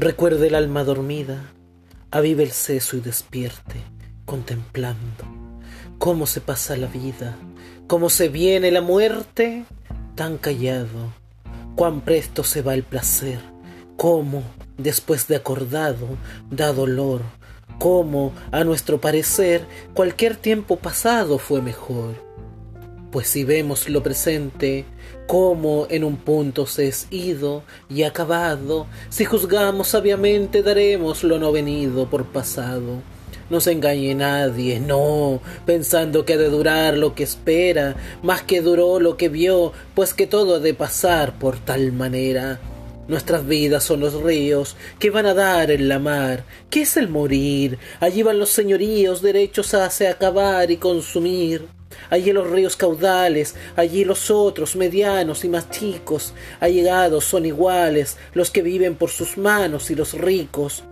Recuerde el alma dormida, avive el seso y despierte, contemplando cómo se pasa la vida, cómo se viene la muerte, tan callado, cuán presto se va el placer, cómo, después de acordado, da dolor, cómo, a nuestro parecer, cualquier tiempo pasado fue mejor pues si vemos lo presente, como en un punto se es ido y acabado, si juzgamos sabiamente daremos lo no venido por pasado. No se engañe nadie, no, pensando que ha de durar lo que espera, más que duró lo que vio, pues que todo ha de pasar por tal manera. Nuestras vidas son los ríos que van a dar en la mar. ¿Qué es el morir? Allí van los señoríos derechos a se acabar y consumir allí los ríos caudales, allí los otros, medianos y más chicos, allegados son iguales, los que viven por sus manos y los ricos.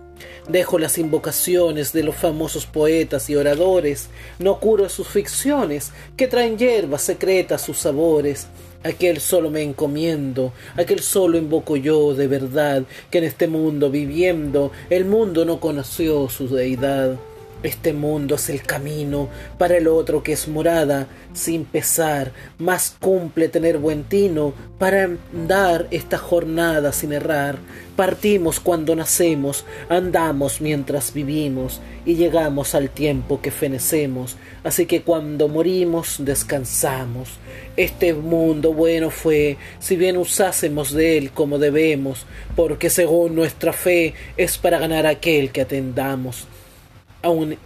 Dejo las invocaciones de los famosos poetas y oradores, no curo sus ficciones, que traen hierbas secretas sus sabores. Aquel solo me encomiendo, aquel solo invoco yo de verdad, que en este mundo viviendo, el mundo no conoció su deidad. Este mundo es el camino para el otro que es morada, sin pesar, más cumple tener buen tino para andar esta jornada sin errar. Partimos cuando nacemos, andamos mientras vivimos y llegamos al tiempo que fenecemos, así que cuando morimos descansamos. Este mundo bueno fue, si bien usásemos de él como debemos, porque según nuestra fe es para ganar aquel que atendamos aun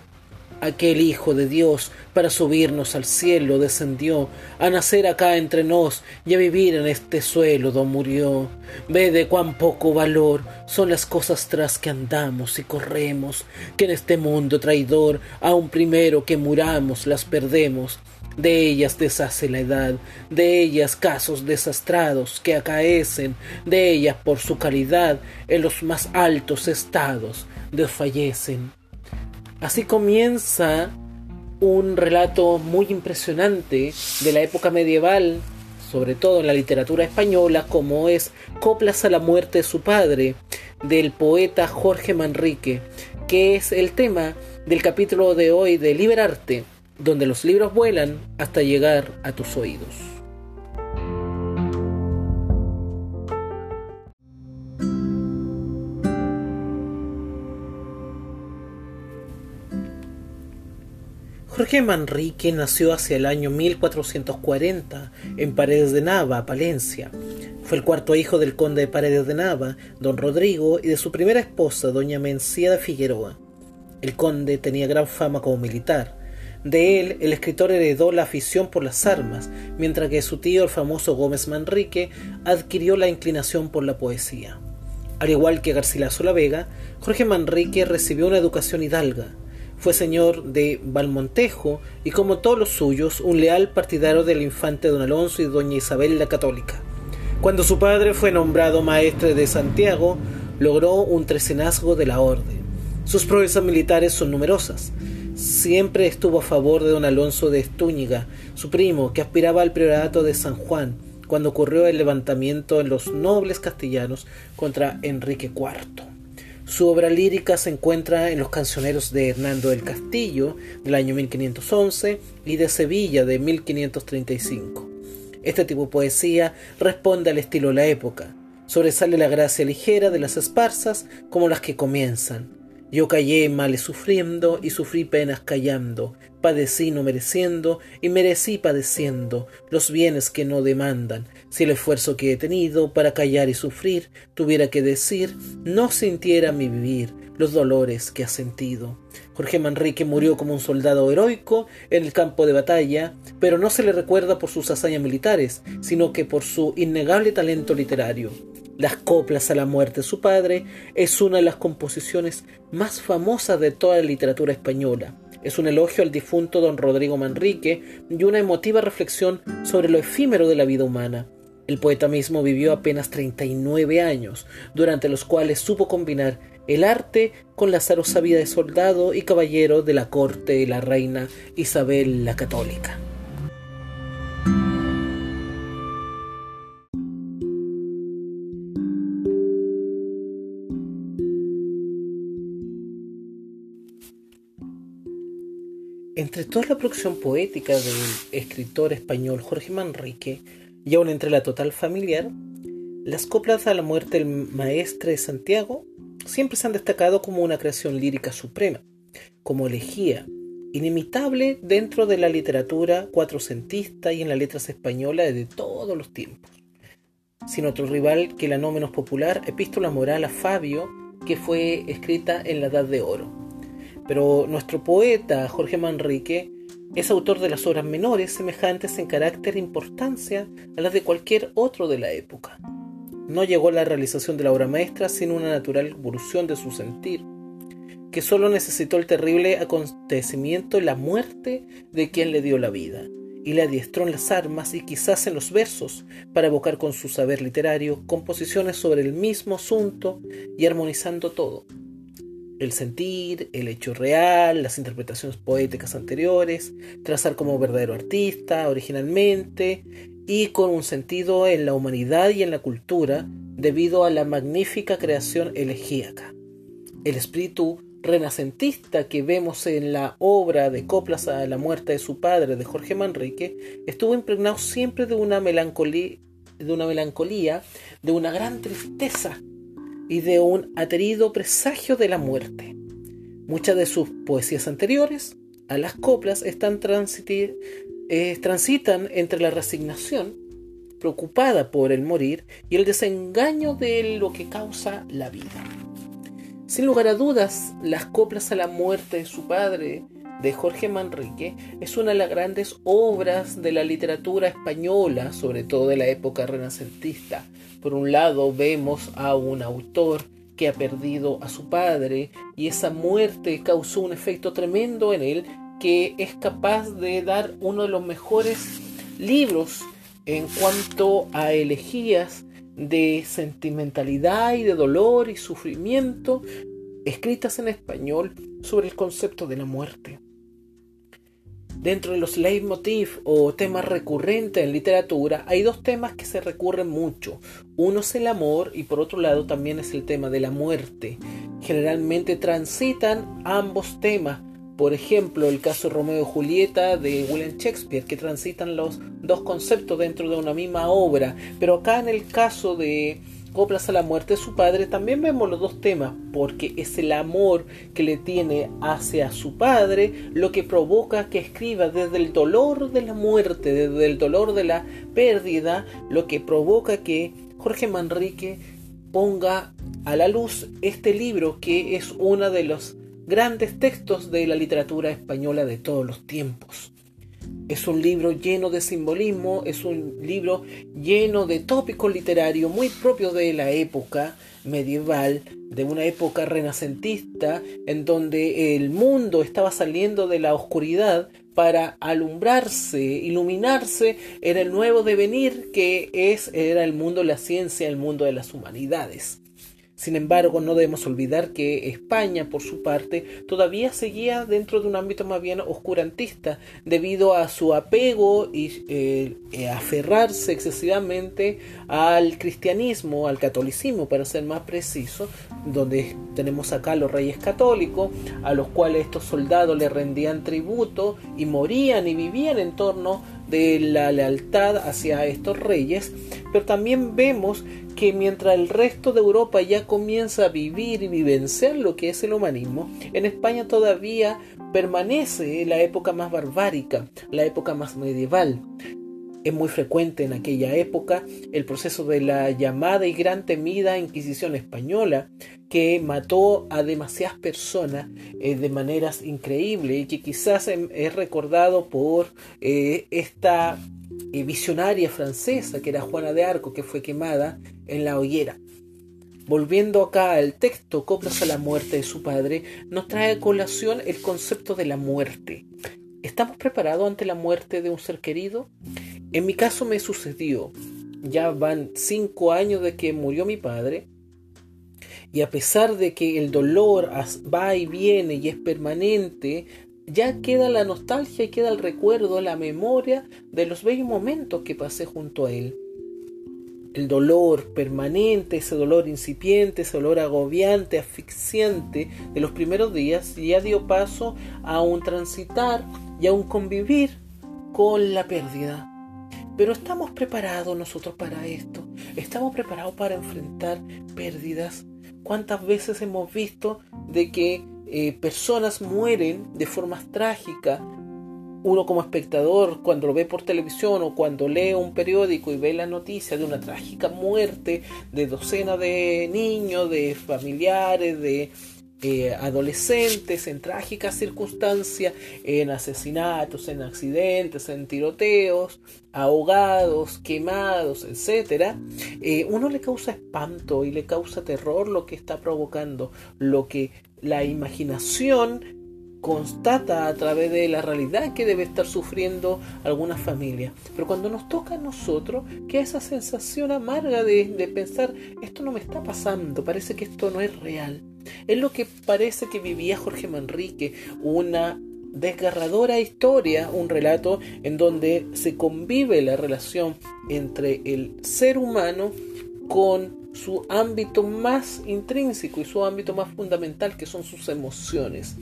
aquel Hijo de Dios para subirnos al cielo descendió, a nacer acá entre nos y a vivir en este suelo donde murió. Ve de cuán poco valor son las cosas tras que andamos y corremos, que en este mundo traidor, aun primero que muramos, las perdemos. De ellas deshace la edad, de ellas casos desastrados que acaecen, de ellas por su calidad en los más altos estados desfallecen. Así comienza un relato muy impresionante de la época medieval, sobre todo en la literatura española, como es Coplas a la muerte de su padre, del poeta Jorge Manrique, que es el tema del capítulo de hoy de Liberarte, donde los libros vuelan hasta llegar a tus oídos. Jorge Manrique nació hacia el año 1440 en Paredes de Nava, Palencia. Fue el cuarto hijo del conde de Paredes de Nava, don Rodrigo, y de su primera esposa, doña Mencía de Figueroa. El conde tenía gran fama como militar. De él, el escritor heredó la afición por las armas, mientras que su tío, el famoso Gómez Manrique, adquirió la inclinación por la poesía. Al igual que Garcilaso la Vega, Jorge Manrique recibió una educación hidalga fue señor de Valmontejo y como todos los suyos un leal partidario del infante don Alonso y doña Isabel la Católica. Cuando su padre fue nombrado maestre de Santiago, logró un trecenazgo de la orden. Sus proezas militares son numerosas. Siempre estuvo a favor de don Alonso de Estúñiga, su primo, que aspiraba al priorato de San Juan, cuando ocurrió el levantamiento en los nobles castellanos contra Enrique IV. Su obra lírica se encuentra en los cancioneros de Hernando del Castillo del año 1511 y de Sevilla de 1535. Este tipo de poesía responde al estilo de la época. Sobresale la gracia ligera de las esparsas como las que comienzan. Yo callé males sufriendo y sufrí penas callando, padecí no mereciendo y merecí padeciendo los bienes que no demandan. Si el esfuerzo que he tenido para callar y sufrir tuviera que decir, no sintiera mi vivir los dolores que ha sentido. Jorge Manrique murió como un soldado heroico en el campo de batalla, pero no se le recuerda por sus hazañas militares, sino que por su innegable talento literario. Las coplas a la muerte de su padre es una de las composiciones más famosas de toda la literatura española. Es un elogio al difunto don Rodrigo Manrique y una emotiva reflexión sobre lo efímero de la vida humana. El poeta mismo vivió apenas 39 años, durante los cuales supo combinar el arte con la azarosa vida de soldado y caballero de la corte de la reina Isabel la Católica. Entre toda la producción poética del escritor español Jorge Manrique, y aún entre la total familiar, las coplas a la muerte del maestre de Santiago siempre se han destacado como una creación lírica suprema, como elegía, inimitable dentro de la literatura cuatrocentista y en las letras españolas de todos los tiempos. Sin otro rival que la no menos popular Epístola Moral a Fabio, que fue escrita en la Edad de Oro. Pero nuestro poeta Jorge Manrique es autor de las obras menores semejantes en carácter e importancia a las de cualquier otro de la época. No llegó a la realización de la obra maestra sin una natural evolución de su sentir, que solo necesitó el terrible acontecimiento, la muerte de quien le dio la vida, y le adiestró en las armas y quizás en los versos para evocar con su saber literario composiciones sobre el mismo asunto y armonizando todo. El sentir, el hecho real, las interpretaciones poéticas anteriores, trazar como verdadero artista originalmente y con un sentido en la humanidad y en la cultura debido a la magnífica creación elegíaca. El espíritu renacentista que vemos en la obra de Coplas a la muerte de su padre de Jorge Manrique estuvo impregnado siempre de una melancolía, de una melancolía, de una gran tristeza y de un aterido presagio de la muerte. Muchas de sus poesías anteriores a las coplas están eh, transitan entre la resignación, preocupada por el morir, y el desengaño de lo que causa la vida. Sin lugar a dudas, las coplas a la muerte de su padre, de Jorge Manrique, es una de las grandes obras de la literatura española, sobre todo de la época renacentista. Por un lado, vemos a un autor que ha perdido a su padre y esa muerte causó un efecto tremendo en él que es capaz de dar uno de los mejores libros en cuanto a elegías de sentimentalidad y de dolor y sufrimiento escritas en español sobre el concepto de la muerte. Dentro de los leitmotiv o temas recurrentes en literatura hay dos temas que se recurren mucho. Uno es el amor y por otro lado también es el tema de la muerte. Generalmente transitan ambos temas por ejemplo, el caso Romeo y Julieta de William Shakespeare, que transitan los dos conceptos dentro de una misma obra. Pero acá en el caso de Coplas a la muerte de su padre, también vemos los dos temas, porque es el amor que le tiene hacia su padre lo que provoca que escriba desde el dolor de la muerte, desde el dolor de la pérdida, lo que provoca que Jorge Manrique ponga a la luz este libro que es uno de los grandes textos de la literatura española de todos los tiempos. Es un libro lleno de simbolismo, es un libro lleno de tópicos literarios muy propios de la época medieval, de una época renacentista, en donde el mundo estaba saliendo de la oscuridad para alumbrarse, iluminarse en el nuevo devenir que es, era el mundo de la ciencia, el mundo de las humanidades. Sin embargo, no debemos olvidar que España, por su parte, todavía seguía dentro de un ámbito más bien oscurantista, debido a su apego y eh, eh, aferrarse excesivamente al cristianismo, al catolicismo, para ser más preciso, donde tenemos acá los reyes católicos, a los cuales estos soldados le rendían tributo y morían y vivían en torno de la lealtad hacia estos reyes, pero también vemos que mientras el resto de Europa ya comienza a vivir y vivenciar lo que es el humanismo, en España todavía permanece la época más barbárica, la época más medieval. Es muy frecuente en aquella época el proceso de la llamada y gran temida Inquisición española, que mató a demasiadas personas eh, de maneras increíbles y que quizás em, es recordado por eh, esta eh, visionaria francesa que era Juana de Arco, que fue quemada en la hoguera. Volviendo acá al texto, Coplas a la muerte de su padre, nos trae a colación el concepto de la muerte. ¿Estamos preparados ante la muerte de un ser querido? En mi caso me sucedió. Ya van cinco años de que murió mi padre. Y a pesar de que el dolor va y viene y es permanente, ya queda la nostalgia y queda el recuerdo, la memoria de los bellos momentos que pasé junto a él. El dolor permanente, ese dolor incipiente, ese dolor agobiante, asfixiante de los primeros días, ya dio paso a un transitar y aún convivir con la pérdida. Pero estamos preparados nosotros para esto. Estamos preparados para enfrentar pérdidas. ¿Cuántas veces hemos visto de que eh, personas mueren de formas trágicas? Uno como espectador, cuando lo ve por televisión o cuando lee un periódico y ve la noticia de una trágica muerte de docenas de niños, de familiares, de eh, adolescentes en trágicas circunstancias, en asesinatos, en accidentes, en tiroteos, ahogados, quemados, etc., eh, uno le causa espanto y le causa terror lo que está provocando, lo que la imaginación constata a través de la realidad que debe estar sufriendo alguna familia. Pero cuando nos toca a nosotros, que esa sensación amarga de, de pensar, esto no me está pasando, parece que esto no es real. Es lo que parece que vivía Jorge Manrique, una desgarradora historia, un relato en donde se convive la relación entre el ser humano con su ámbito más intrínseco y su ámbito más fundamental, que son sus emociones.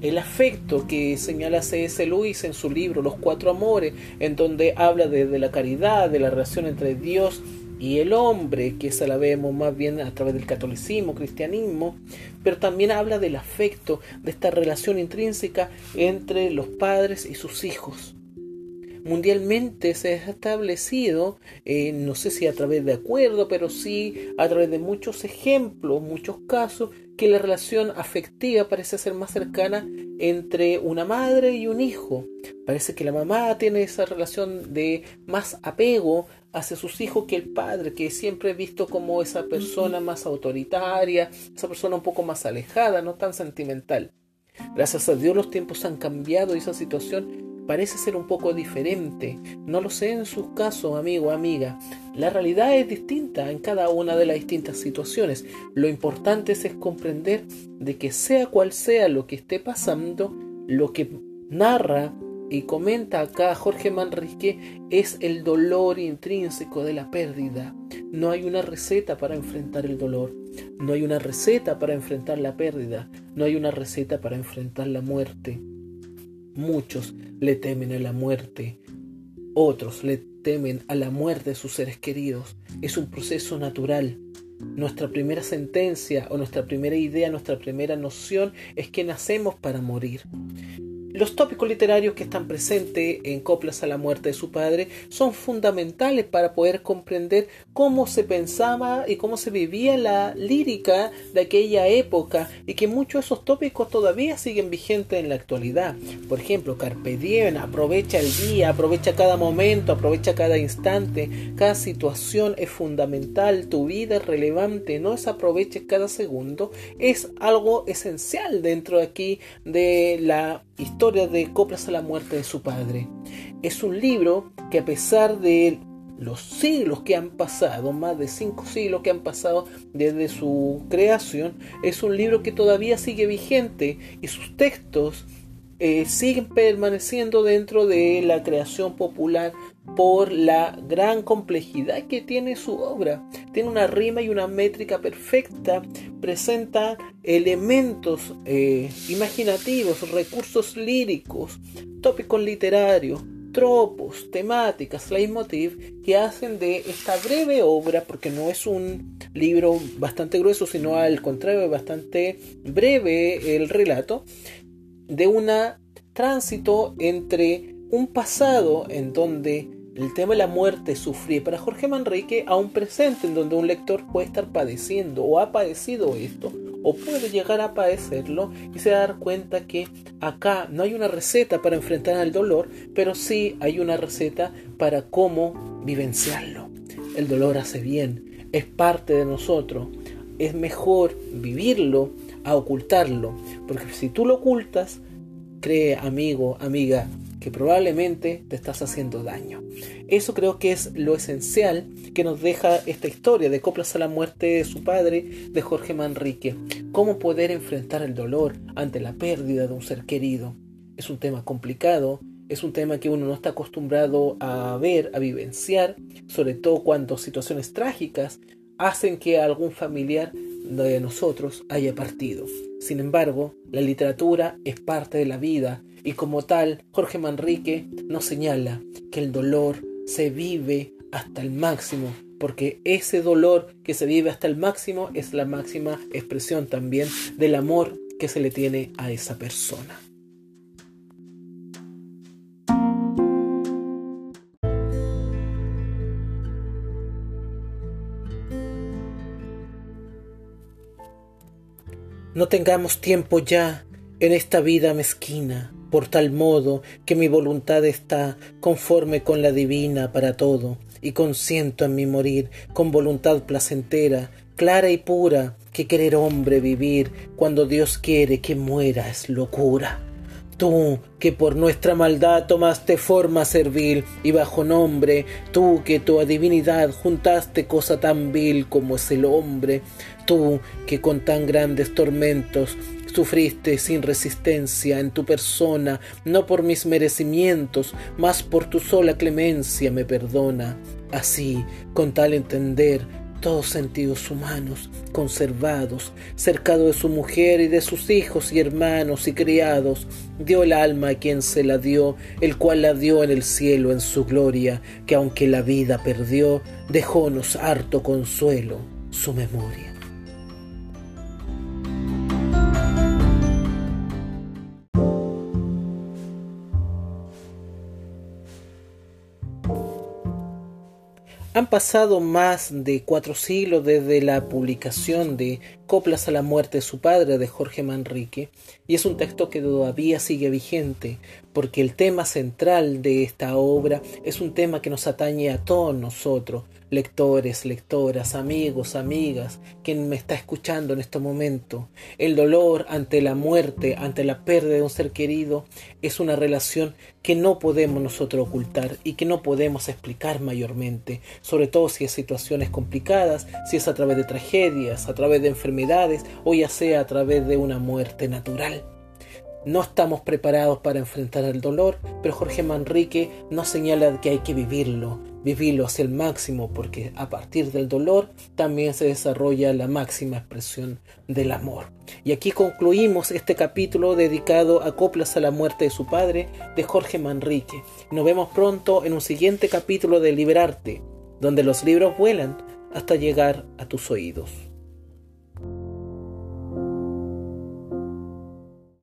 El afecto que señala C.S. Lewis en su libro Los Cuatro Amores, en donde habla de, de la caridad, de la relación entre Dios y el hombre, que esa la vemos más bien a través del catolicismo, cristianismo, pero también habla del afecto, de esta relación intrínseca entre los padres y sus hijos. Mundialmente se ha establecido, eh, no sé si a través de acuerdo, pero sí a través de muchos ejemplos, muchos casos, que la relación afectiva parece ser más cercana entre una madre y un hijo. Parece que la mamá tiene esa relación de más apego hacia sus hijos que el padre, que siempre es visto como esa persona más autoritaria, esa persona un poco más alejada, no tan sentimental. Gracias a Dios los tiempos han cambiado y esa situación parece ser un poco diferente. No lo sé en sus casos, amigo, amiga. La realidad es distinta en cada una de las distintas situaciones. Lo importante es, es comprender de que sea cual sea lo que esté pasando, lo que narra y comenta acá Jorge Manrique es el dolor intrínseco de la pérdida. No hay una receta para enfrentar el dolor, no hay una receta para enfrentar la pérdida, no hay una receta para enfrentar la muerte. Muchos le temen a la muerte, otros le temen a la muerte de sus seres queridos. Es un proceso natural. Nuestra primera sentencia o nuestra primera idea, nuestra primera noción es que nacemos para morir. Los tópicos literarios que están presentes en Coplas a la muerte de su padre son fundamentales para poder comprender cómo se pensaba y cómo se vivía la lírica de aquella época y que muchos de esos tópicos todavía siguen vigentes en la actualidad. Por ejemplo, Carpe Diem, aprovecha el día, aprovecha cada momento, aprovecha cada instante, cada situación es fundamental, tu vida es relevante, no es aproveche cada segundo, es algo esencial dentro de aquí de la Historia de Coplas a la muerte de su padre. Es un libro que a pesar de los siglos que han pasado, más de cinco siglos que han pasado desde su creación, es un libro que todavía sigue vigente y sus textos eh, siguen permaneciendo dentro de la creación popular por la gran complejidad que tiene su obra. Tiene una rima y una métrica perfecta, presenta elementos eh, imaginativos, recursos líricos, tópicos literarios, tropos, temáticas, leitmotiv que hacen de esta breve obra, porque no es un libro bastante grueso, sino al contrario, bastante breve el relato, de un tránsito entre un pasado en donde el tema de la muerte sufría para Jorge Manrique a un presente en donde un lector puede estar padeciendo o ha padecido esto o puede llegar a padecerlo y se da dar cuenta que acá no hay una receta para enfrentar al dolor, pero sí hay una receta para cómo vivenciarlo. El dolor hace bien, es parte de nosotros. Es mejor vivirlo a ocultarlo, porque si tú lo ocultas, cree amigo, amiga, que probablemente te estás haciendo daño. Eso creo que es lo esencial que nos deja esta historia de Coplas a la muerte de su padre, de Jorge Manrique. Cómo poder enfrentar el dolor ante la pérdida de un ser querido. Es un tema complicado, es un tema que uno no está acostumbrado a ver, a vivenciar, sobre todo cuando situaciones trágicas hacen que algún familiar de nosotros haya partido. Sin embargo, la literatura es parte de la vida y como tal, Jorge Manrique nos señala que el dolor se vive hasta el máximo, porque ese dolor que se vive hasta el máximo es la máxima expresión también del amor que se le tiene a esa persona. No tengamos tiempo ya en esta vida mezquina, por tal modo que mi voluntad está conforme con la divina para todo, y consiento en mi morir con voluntad placentera, clara y pura, que querer hombre vivir cuando Dios quiere que muera es locura. Tú que por nuestra maldad tomaste forma servil y bajo nombre, tú que tu divinidad juntaste cosa tan vil como es el hombre, tú que con tan grandes tormentos sufriste sin resistencia en tu persona, no por mis merecimientos, mas por tu sola clemencia me perdona. Así, con tal entender, todos sentidos humanos conservados, cercado de su mujer y de sus hijos y hermanos y criados, dio el alma a quien se la dio, el cual la dio en el cielo en su gloria, que aunque la vida perdió, dejónos harto consuelo su memoria. Han pasado más de cuatro siglos desde la publicación de Coplas a la muerte de su padre de Jorge Manrique y es un texto que todavía sigue vigente porque el tema central de esta obra es un tema que nos atañe a todos nosotros, lectores, lectoras, amigos, amigas, quien me está escuchando en este momento. El dolor ante la muerte, ante la pérdida de un ser querido, es una relación que no podemos nosotros ocultar y que no podemos explicar mayormente, sobre todo si es situaciones complicadas, si es a través de tragedias, a través de enfermedades o ya sea a través de una muerte natural. No estamos preparados para enfrentar el dolor, pero Jorge Manrique nos señala que hay que vivirlo, vivirlo hacia el máximo, porque a partir del dolor también se desarrolla la máxima expresión del amor. Y aquí concluimos este capítulo dedicado a Coplas a la muerte de su padre de Jorge Manrique. Nos vemos pronto en un siguiente capítulo de Liberarte, donde los libros vuelan hasta llegar a tus oídos.